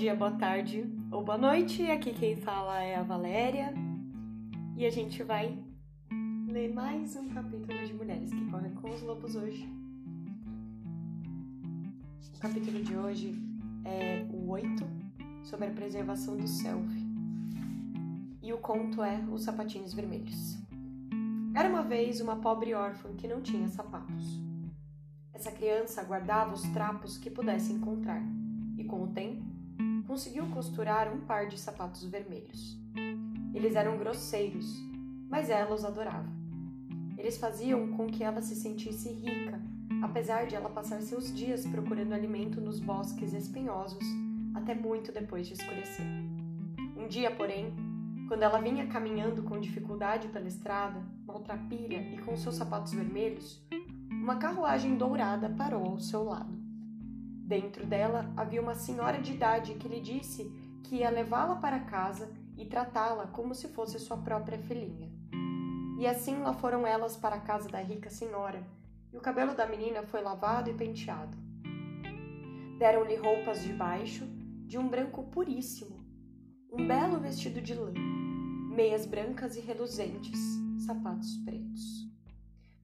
dia, boa tarde ou boa noite. Aqui quem fala é a Valéria e a gente vai ler mais um capítulo de Mulheres que Correm com os Lobos hoje. O capítulo de hoje é o 8 sobre a preservação do self e o conto é Os Sapatinhos Vermelhos. Era uma vez uma pobre órfã que não tinha sapatos. Essa criança guardava os trapos que pudesse encontrar e, com o tempo, conseguiu costurar um par de sapatos vermelhos. Eles eram grosseiros, mas ela os adorava. Eles faziam com que ela se sentisse rica, apesar de ela passar seus dias procurando alimento nos bosques espinhosos até muito depois de escurecer. Um dia, porém, quando ela vinha caminhando com dificuldade pela estrada, maltrapilha e com seus sapatos vermelhos, uma carruagem dourada parou ao seu lado. Dentro dela havia uma senhora de idade que lhe disse que ia levá-la para casa e tratá-la como se fosse sua própria filhinha. E assim lá foram elas para a casa da rica senhora, e o cabelo da menina foi lavado e penteado. Deram-lhe roupas de baixo, de um branco puríssimo, um belo vestido de lã, meias brancas e reluzentes, sapatos pretos.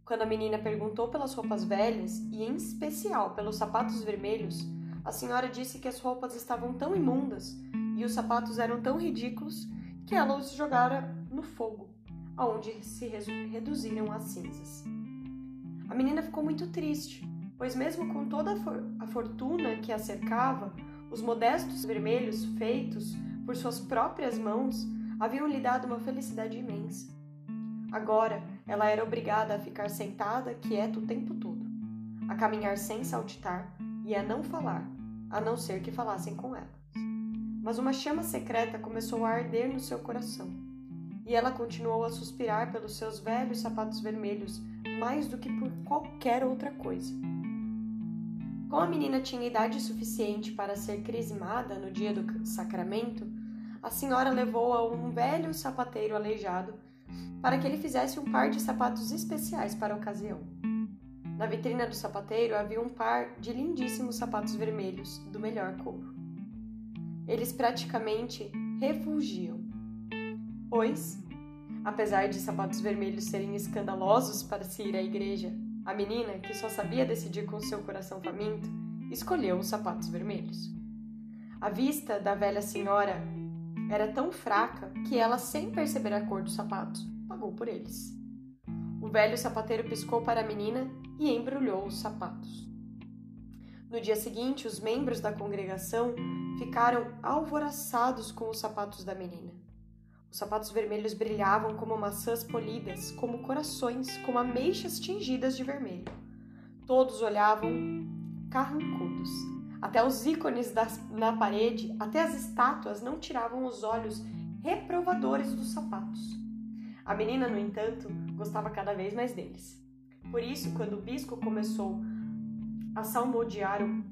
Quando a menina perguntou pelas roupas velhas, e em especial pelos sapatos vermelhos, a senhora disse que as roupas estavam tão imundas e os sapatos eram tão ridículos que ela os jogara no fogo, aonde se reduziram a cinzas. A menina ficou muito triste, pois, mesmo com toda a, for a fortuna que a cercava, os modestos vermelhos feitos por suas próprias mãos haviam lhe dado uma felicidade imensa. Agora, ela era obrigada a ficar sentada, quieta o tempo todo, a caminhar sem saltitar e a não falar, a não ser que falassem com ela. Mas uma chama secreta começou a arder no seu coração, e ela continuou a suspirar pelos seus velhos sapatos vermelhos mais do que por qualquer outra coisa. Como a menina tinha idade suficiente para ser crismada no dia do sacramento, a senhora levou-a a um velho sapateiro aleijado para que ele fizesse um par de sapatos especiais para a ocasião. Na vitrina do sapateiro havia um par de lindíssimos sapatos vermelhos do melhor couro. Eles praticamente refugiam, pois, apesar de sapatos vermelhos serem escandalosos para se ir à igreja, a menina, que só sabia decidir com seu coração faminto, escolheu os sapatos vermelhos. A vista da velha senhora era tão fraca que ela, sem perceber a cor dos sapatos, pagou por eles. O velho sapateiro piscou para a menina e embrulhou os sapatos. No dia seguinte, os membros da congregação ficaram alvoroçados com os sapatos da menina. Os sapatos vermelhos brilhavam como maçãs polidas, como corações, como ameixas tingidas de vermelho. Todos olhavam carrancudos. Até os ícones das, na parede, até as estátuas não tiravam os olhos reprovadores dos sapatos. A menina, no entanto, gostava cada vez mais deles. Por isso, quando o bispo começou a salmodiar, o,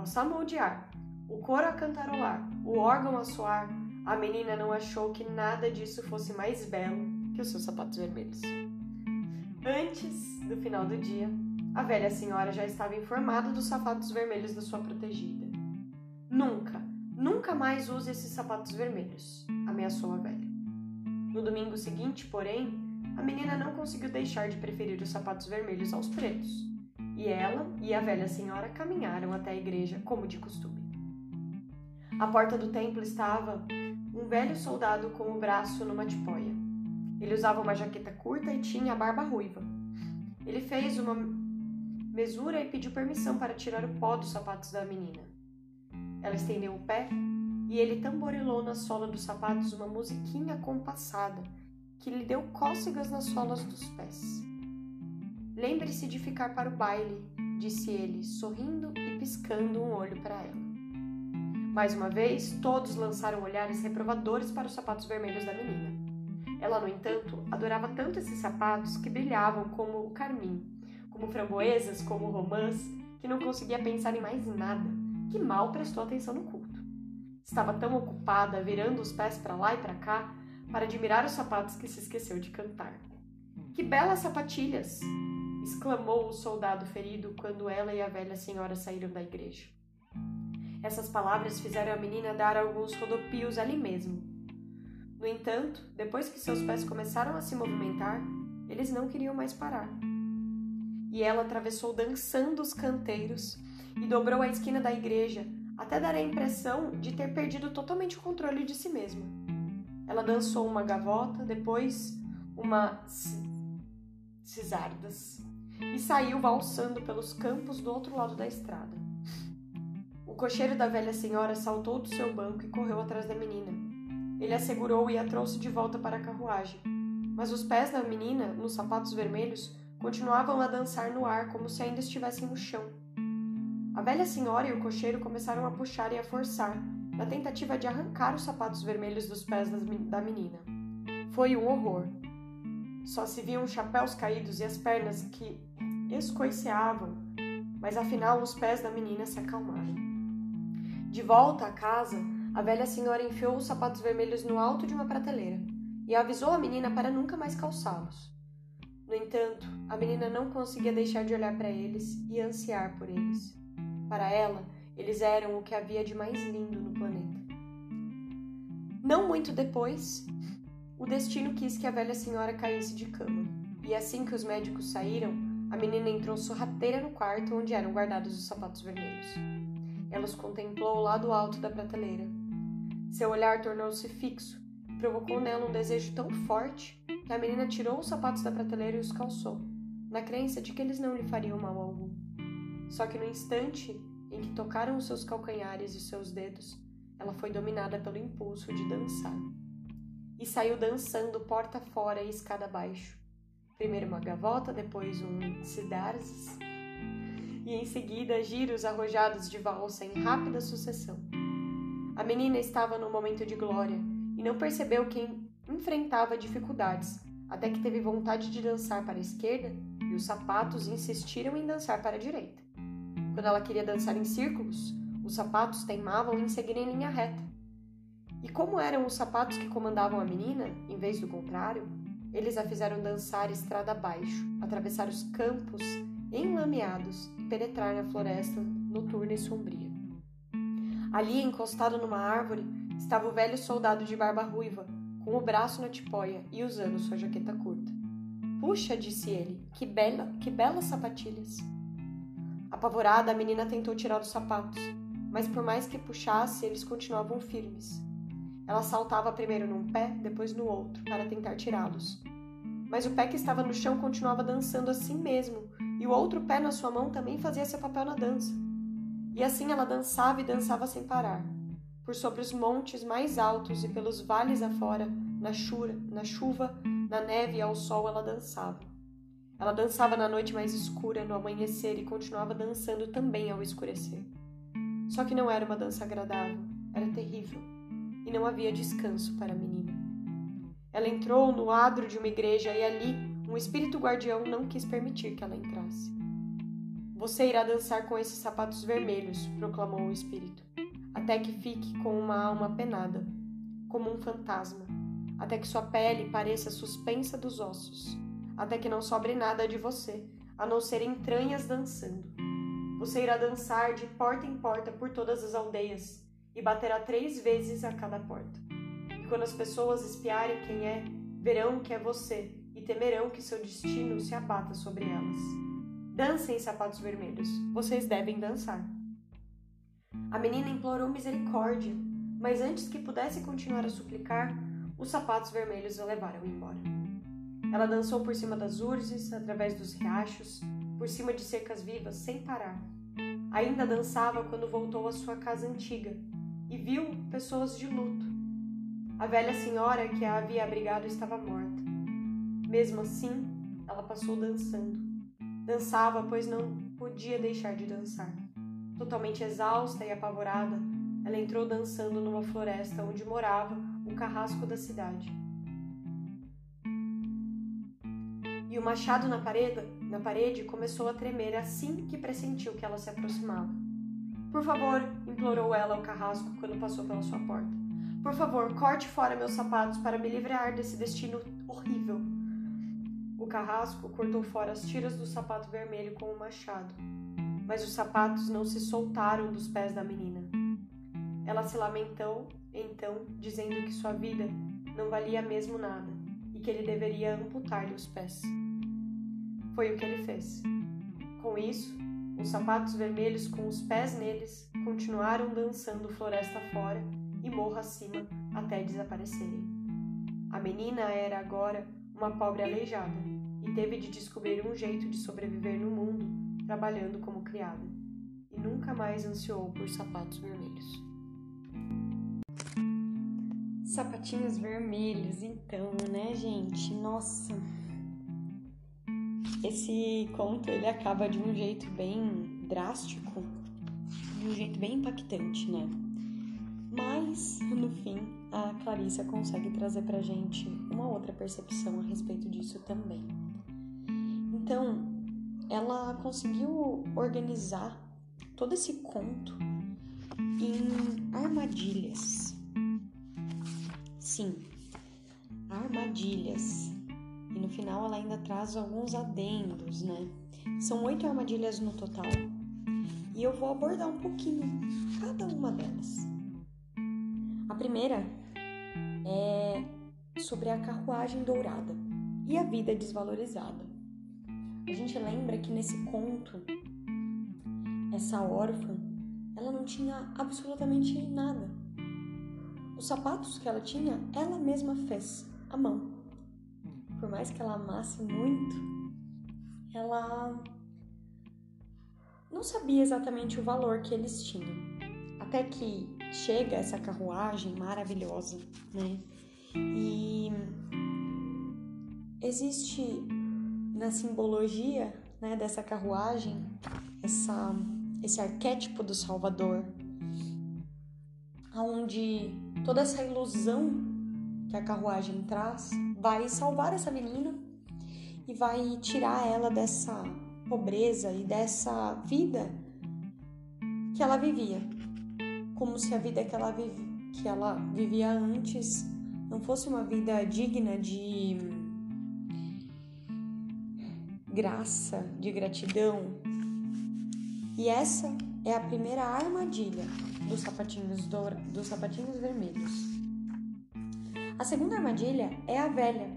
a salmodiar, o coro a cantarolar, o órgão a soar, a menina não achou que nada disso fosse mais belo que os seus sapatos vermelhos. Antes do final do dia, a velha senhora já estava informada dos sapatos vermelhos da sua protegida. Nunca, nunca mais use esses sapatos vermelhos, ameaçou a velha. No domingo seguinte, porém, a menina não conseguiu deixar de preferir os sapatos vermelhos aos pretos, e ela e a velha senhora caminharam até a igreja como de costume. À porta do templo estava um velho soldado com o braço numa tipóia. Ele usava uma jaqueta curta e tinha a barba ruiva. Ele fez uma mesura e pediu permissão para tirar o pó dos sapatos da menina. Ela estendeu o pé e ele tamborilou na sola dos sapatos uma musiquinha compassada que lhe deu cócegas nas solas dos pés. Lembre-se de ficar para o baile, disse ele, sorrindo e piscando um olho para ela. Mais uma vez, todos lançaram olhares reprovadores para os sapatos vermelhos da menina. Ela, no entanto, adorava tanto esses sapatos que brilhavam como o carmim, como framboesas, como romãs, que não conseguia pensar em mais nada, que mal prestou atenção no culto. Estava tão ocupada virando os pés para lá e para cá para admirar os sapatos que se esqueceu de cantar. Que belas sapatilhas! exclamou o soldado ferido quando ela e a velha senhora saíram da igreja. Essas palavras fizeram a menina dar alguns rodopios ali mesmo. No entanto, depois que seus pés começaram a se movimentar, eles não queriam mais parar. E ela atravessou dançando os canteiros e dobrou a esquina da igreja até dar a impressão de ter perdido totalmente o controle de si mesma. Ela dançou uma gavota, depois uma cisardas e saiu valsando pelos campos do outro lado da estrada. O cocheiro da velha senhora saltou do seu banco e correu atrás da menina. Ele a segurou e a trouxe de volta para a carruagem, mas os pés da menina, nos sapatos vermelhos, continuavam a dançar no ar como se ainda estivessem no chão. A velha senhora e o cocheiro começaram a puxar e a forçar, na tentativa de arrancar os sapatos vermelhos dos pés da menina. Foi um horror. Só se viam chapéus caídos e as pernas que escoiceavam, mas afinal os pés da menina se acalmaram. De volta à casa, a velha senhora enfiou os sapatos vermelhos no alto de uma prateleira e avisou a menina para nunca mais calçá-los. No entanto, a menina não conseguia deixar de olhar para eles e ansiar por eles. Para ela, eles eram o que havia de mais lindo no planeta. Não muito depois, o destino quis que a velha senhora caísse de cama, e assim que os médicos saíram, a menina entrou sorrateira no quarto onde eram guardados os sapatos vermelhos. Ela os contemplou ao lado alto da prateleira. Seu olhar tornou-se fixo e provocou nela um desejo tão forte que a menina tirou os sapatos da prateleira e os calçou, na crença de que eles não lhe fariam mal algum. Só que no instante em que tocaram os seus calcanhares e seus dedos, ela foi dominada pelo impulso de dançar e saiu dançando porta fora e escada abaixo. Primeiro uma gavota, depois um sidarzes, e em seguida giros arrojados de valsa em rápida sucessão. A menina estava num momento de glória e não percebeu que enfrentava dificuldades, até que teve vontade de dançar para a esquerda e os sapatos insistiram em dançar para a direita. Quando ela queria dançar em círculos, os sapatos teimavam em seguir em linha reta. E como eram os sapatos que comandavam a menina, em vez do contrário, eles a fizeram dançar estrada abaixo, atravessar os campos enlameados e penetrar na floresta noturna e sombria. Ali, encostado numa árvore, estava o velho soldado de barba ruiva, com o braço na tipóia e usando sua jaqueta curta. Puxa, disse ele, que bela, que belas sapatilhas. Apavorada, a menina tentou tirar os sapatos, mas por mais que puxasse, eles continuavam firmes. Ela saltava primeiro num pé, depois no outro, para tentar tirá-los. Mas o pé que estava no chão continuava dançando assim mesmo, e o outro pé na sua mão também fazia seu papel na dança. E assim ela dançava e dançava sem parar, por sobre os montes mais altos e pelos vales afora, na, na chuva, na neve e ao sol ela dançava. Ela dançava na noite mais escura, no amanhecer e continuava dançando também ao escurecer. Só que não era uma dança agradável, era terrível e não havia descanso para a menina. Ela entrou no adro de uma igreja e ali um espírito guardião não quis permitir que ela entrasse. Você irá dançar com esses sapatos vermelhos, proclamou o espírito, até que fique com uma alma penada, como um fantasma, até que sua pele pareça suspensa dos ossos, até que não sobre nada de você, a não ser entranhas dançando. Você irá dançar de porta em porta por todas as aldeias, e baterá três vezes a cada porta. E quando as pessoas espiarem quem é, verão que é você e temerão que seu destino se abata sobre elas. Dancem, sapatos vermelhos, vocês devem dançar. A menina implorou misericórdia, mas antes que pudesse continuar a suplicar, os sapatos vermelhos a levaram embora. Ela dançou por cima das urzes, através dos riachos, por cima de cercas vivas, sem parar. Ainda dançava quando voltou à sua casa antiga, e viu pessoas de luto. A velha senhora que a havia abrigado estava morta. Mesmo assim, ela passou dançando. Dançava, pois não podia deixar de dançar. Totalmente exausta e apavorada, ela entrou dançando numa floresta onde morava o carrasco da cidade. E o machado na parede, na parede começou a tremer assim que pressentiu que ela se aproximava. Por favor, implorou ela ao carrasco quando passou pela sua porta. Por favor, corte fora meus sapatos para me livrar desse destino horrível. O carrasco cortou fora as tiras do sapato vermelho com o machado, mas os sapatos não se soltaram dos pés da menina. Ela se lamentou, então, dizendo que sua vida não valia mesmo nada e que ele deveria amputar-lhe os pés. Foi o que ele fez. Com isso, os sapatos vermelhos com os pés neles continuaram dançando floresta fora e morro acima até desaparecerem. A menina era agora uma pobre aleijada e teve de descobrir um jeito de sobreviver no mundo trabalhando como criada, e nunca mais ansiou por sapatos vermelhos. Sapatinhos vermelhos, então, né, gente? Nossa. Esse conto ele acaba de um jeito bem drástico, de um jeito bem impactante, né? Mas, no fim, a Clarissa consegue trazer pra gente uma outra percepção a respeito disso também. Então, ela conseguiu organizar todo esse conto em armadilhas. Sim, armadilhas. E no final ela ainda traz alguns adendos, né? São oito armadilhas no total. E eu vou abordar um pouquinho cada uma delas. A primeira é sobre a carruagem dourada e a vida desvalorizada. A gente lembra que nesse conto, essa órfã, ela não tinha absolutamente nada. Os sapatos que ela tinha, ela mesma fez, à mão. Por mais que ela amasse muito, ela não sabia exatamente o valor que eles tinham. Até que chega essa carruagem maravilhosa, né? E existe na simbologia né, dessa carruagem essa, esse arquétipo do Salvador, onde toda essa ilusão que a carruagem traz vai salvar essa menina e vai tirar ela dessa pobreza e dessa vida que ela vivia como se a vida que ela, vive, que ela vivia antes não fosse uma vida digna de graça, de gratidão. E essa é a primeira armadilha dos sapatinhos, do, dos sapatinhos vermelhos. A segunda armadilha é a velha.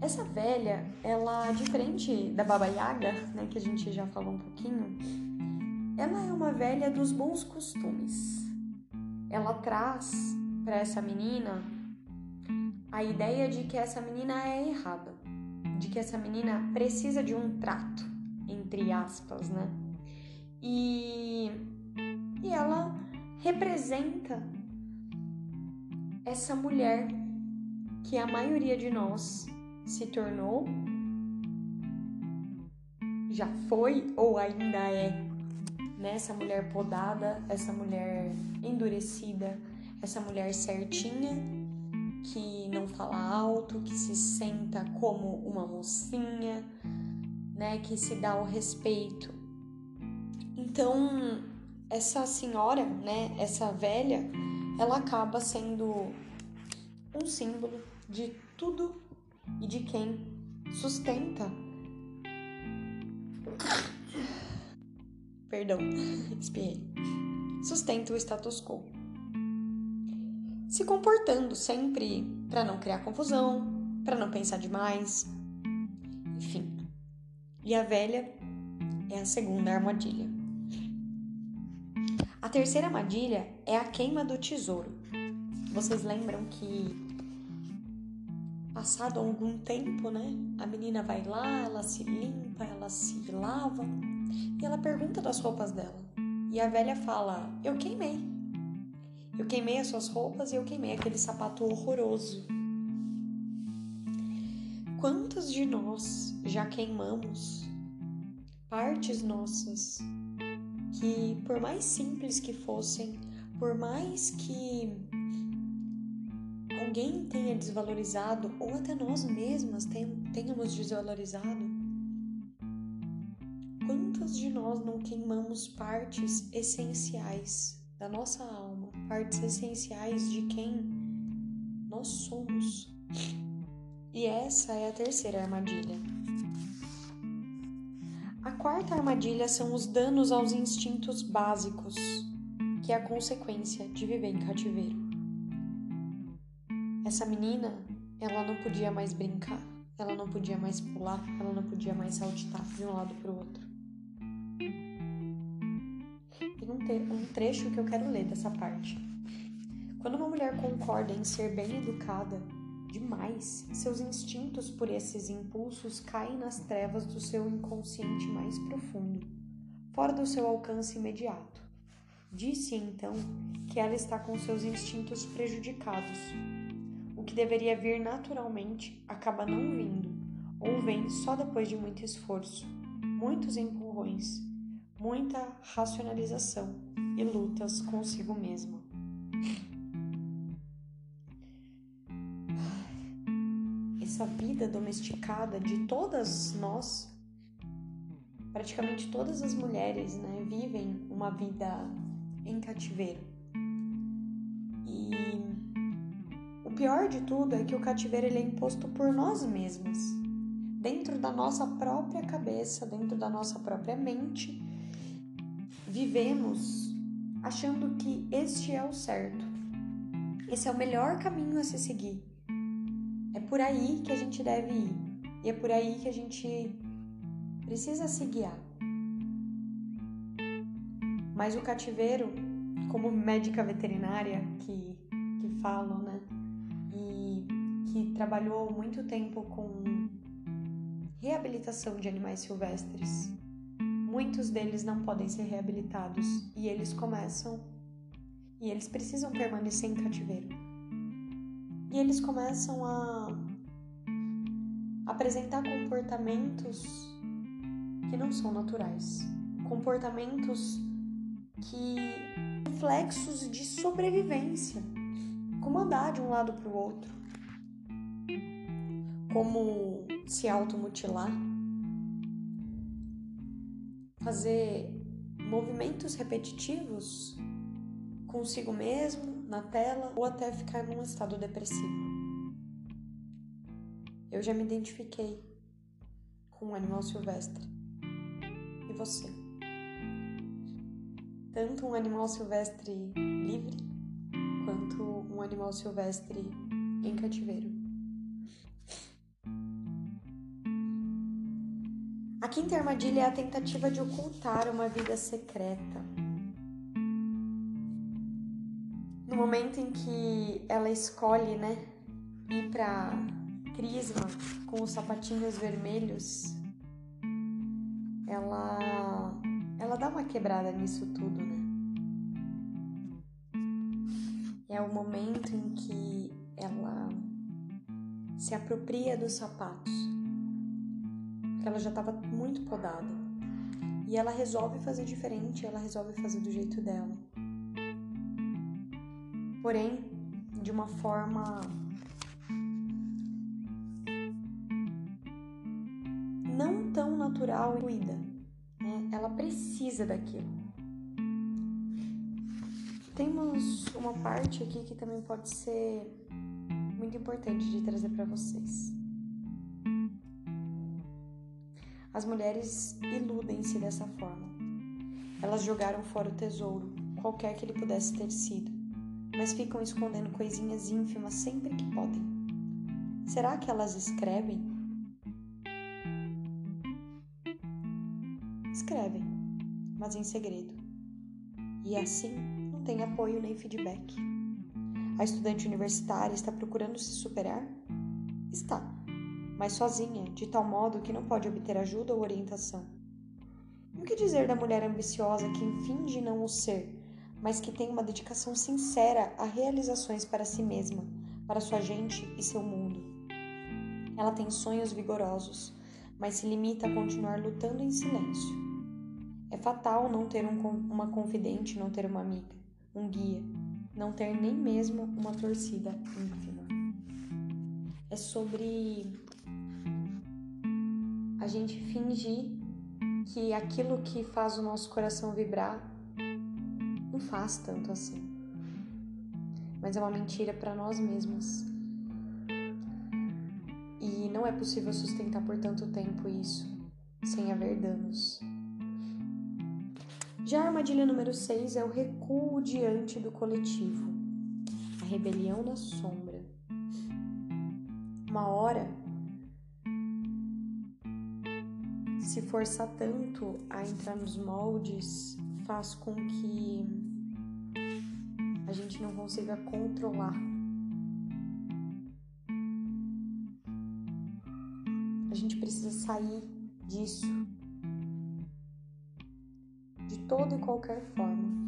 Essa velha, ela, diferente da Baba Yaga, né, que a gente já falou um pouquinho, ela é uma velha dos bons costumes. Ela traz para essa menina a ideia de que essa menina é errada, de que essa menina precisa de um trato, entre aspas, né? E, e ela representa essa mulher que a maioria de nós se tornou, já foi ou ainda é né? Essa mulher podada, essa mulher endurecida, essa mulher certinha que não fala alto, que se senta como uma mocinha, né? Que se dá o respeito. Então, essa senhora, né? Essa velha, ela acaba sendo um símbolo de tudo e de quem sustenta perdão, espiei, sustenta o status quo. Se comportando sempre para não criar confusão, para não pensar demais, enfim. E a velha é a segunda armadilha. A terceira armadilha é a queima do tesouro. Vocês lembram que passado algum tempo, né? A menina vai lá, ela se limpa, ela se lava e ela pergunta das roupas dela. E a velha fala: Eu queimei. Eu queimei as suas roupas e eu queimei aquele sapato horroroso. Quantos de nós já queimamos partes nossas que, por mais simples que fossem, por mais que alguém tenha desvalorizado ou até nós mesmas tenhamos desvalorizado, Quantas de nós não queimamos partes essenciais da nossa alma, partes essenciais de quem nós somos? E essa é a terceira armadilha. Quarta armadilha são os danos aos instintos básicos, que é a consequência de viver em cativeiro. Essa menina, ela não podia mais brincar, ela não podia mais pular, ela não podia mais saltitar de um lado para o outro. Tem um, um trecho que eu quero ler dessa parte. Quando uma mulher concorda em ser bem educada demais, seus instintos por esses impulsos caem nas trevas do seu inconsciente mais profundo, fora do seu alcance imediato. Disse então que ela está com seus instintos prejudicados. O que deveria vir naturalmente acaba não vindo, ou vem só depois de muito esforço, muitos empurrões, muita racionalização e lutas consigo mesma. Essa vida domesticada de todas nós, praticamente todas as mulheres, né, vivem uma vida em cativeiro. E o pior de tudo é que o cativeiro ele é imposto por nós mesmas, dentro da nossa própria cabeça, dentro da nossa própria mente. Vivemos achando que este é o certo. Esse é o melhor caminho a se seguir. É por aí que a gente deve ir. E é por aí que a gente precisa se guiar. Mas o cativeiro, como médica veterinária que, que falo, né? E que trabalhou muito tempo com reabilitação de animais silvestres, muitos deles não podem ser reabilitados e eles começam e eles precisam permanecer em cativeiro. E eles começam a apresentar comportamentos que não são naturais, comportamentos que reflexos de sobrevivência, como andar de um lado para o outro, como se automutilar, fazer movimentos repetitivos consigo mesmo, na tela, ou até ficar num estado depressivo. Eu já me identifiquei com um animal silvestre. E você? tanto um animal silvestre livre quanto um animal silvestre em cativeiro. A quinta armadilha é a tentativa de ocultar uma vida secreta. Momento em que ela escolhe, né, ir para Crisma com os sapatinhos vermelhos, ela ela dá uma quebrada nisso tudo, né? É o momento em que ela se apropria dos sapatos, porque ela já estava muito podada. E ela resolve fazer diferente, ela resolve fazer do jeito dela. Porém, de uma forma não tão natural e cuida ela precisa daquilo. Temos uma parte aqui que também pode ser muito importante de trazer para vocês. As mulheres iludem-se dessa forma. Elas jogaram fora o tesouro, qualquer que ele pudesse ter sido, mas ficam escondendo coisinhas ínfimas sempre que podem. Será que elas escrevem escrevem, mas em segredo. E assim não tem apoio nem feedback. A estudante universitária está procurando se superar? Está, mas sozinha, de tal modo que não pode obter ajuda ou orientação. E o que dizer da mulher ambiciosa que finge não o ser, mas que tem uma dedicação sincera a realizações para si mesma, para sua gente e seu mundo? Ela tem sonhos vigorosos, mas se limita a continuar lutando em silêncio. É fatal não ter um, uma confidente, não ter uma amiga, um guia, não ter nem mesmo uma torcida ínfima. É sobre a gente fingir que aquilo que faz o nosso coração vibrar não faz tanto assim. Mas é uma mentira para nós mesmos. E não é possível sustentar por tanto tempo isso sem haver danos. Já a armadilha número 6 é o recuo diante do coletivo, a rebelião na sombra. Uma hora, se forçar tanto a entrar nos moldes faz com que gente não consiga controlar. A gente precisa sair disso de toda e qualquer forma.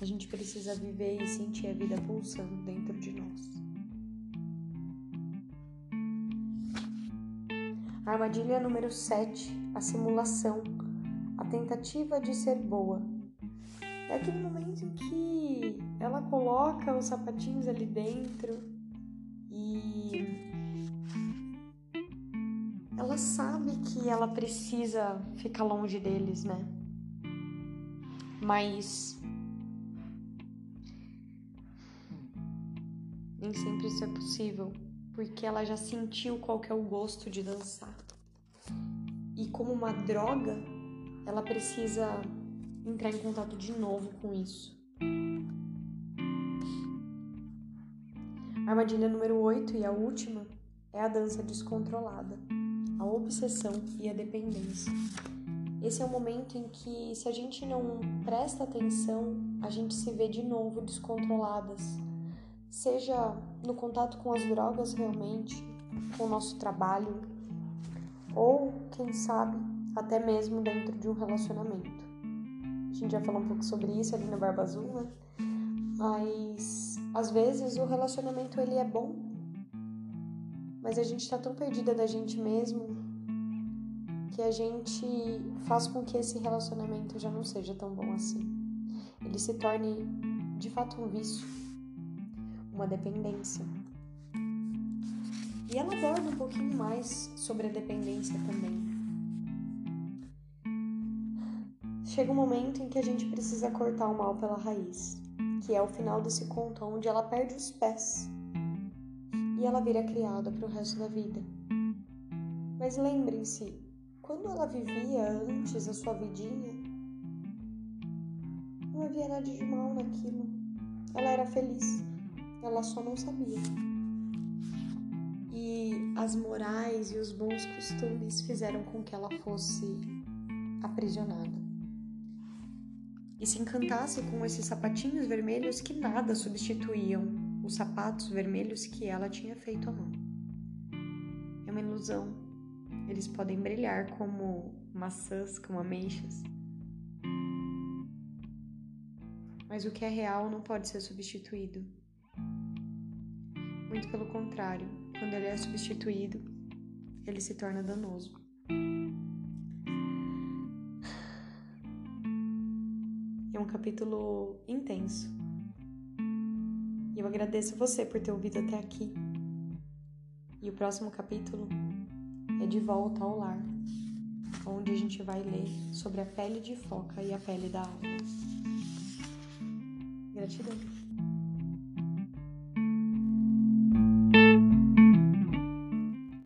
A gente precisa viver e sentir a vida pulsando dentro de nós. Armadilha número 7, a simulação a tentativa de ser boa. É aquele momento em que ela coloca os sapatinhos ali dentro e ela sabe que ela precisa ficar longe deles, né? Mas nem sempre isso é possível, porque ela já sentiu qual é o gosto de dançar. E como uma droga, ela precisa entrar em contato de novo com isso. A armadilha número 8 e a última é a dança descontrolada, a obsessão e a dependência. Esse é o momento em que, se a gente não presta atenção, a gente se vê de novo descontroladas, seja no contato com as drogas realmente, com o nosso trabalho, ou, quem sabe, até mesmo dentro de um relacionamento. A gente já falou um pouco sobre isso ali na Barba Azul, né? Mas às vezes o relacionamento ele é bom, mas a gente tá tão perdida da gente mesmo que a gente faz com que esse relacionamento já não seja tão bom assim. Ele se torne de fato um vício, uma dependência. E ela aborda um pouquinho mais sobre a dependência também. Chega um momento em que a gente precisa cortar o mal pela raiz, que é o final desse conto onde ela perde os pés e ela vira criada para o resto da vida. Mas lembrem-se, quando ela vivia antes a sua vidinha, não havia nada de mal naquilo. Ela era feliz, ela só não sabia. E as morais e os bons costumes fizeram com que ela fosse aprisionada e se encantasse com esses sapatinhos vermelhos que nada substituíam os sapatos vermelhos que ela tinha feito à mão. É uma ilusão. Eles podem brilhar como maçãs, como ameixas. Mas o que é real não pode ser substituído. Muito pelo contrário, quando ele é substituído, ele se torna danoso. Um capítulo intenso. E eu agradeço você por ter ouvido até aqui. E o próximo capítulo é De Volta ao Lar, onde a gente vai ler sobre a pele de foca e a pele da alma. Gratidão.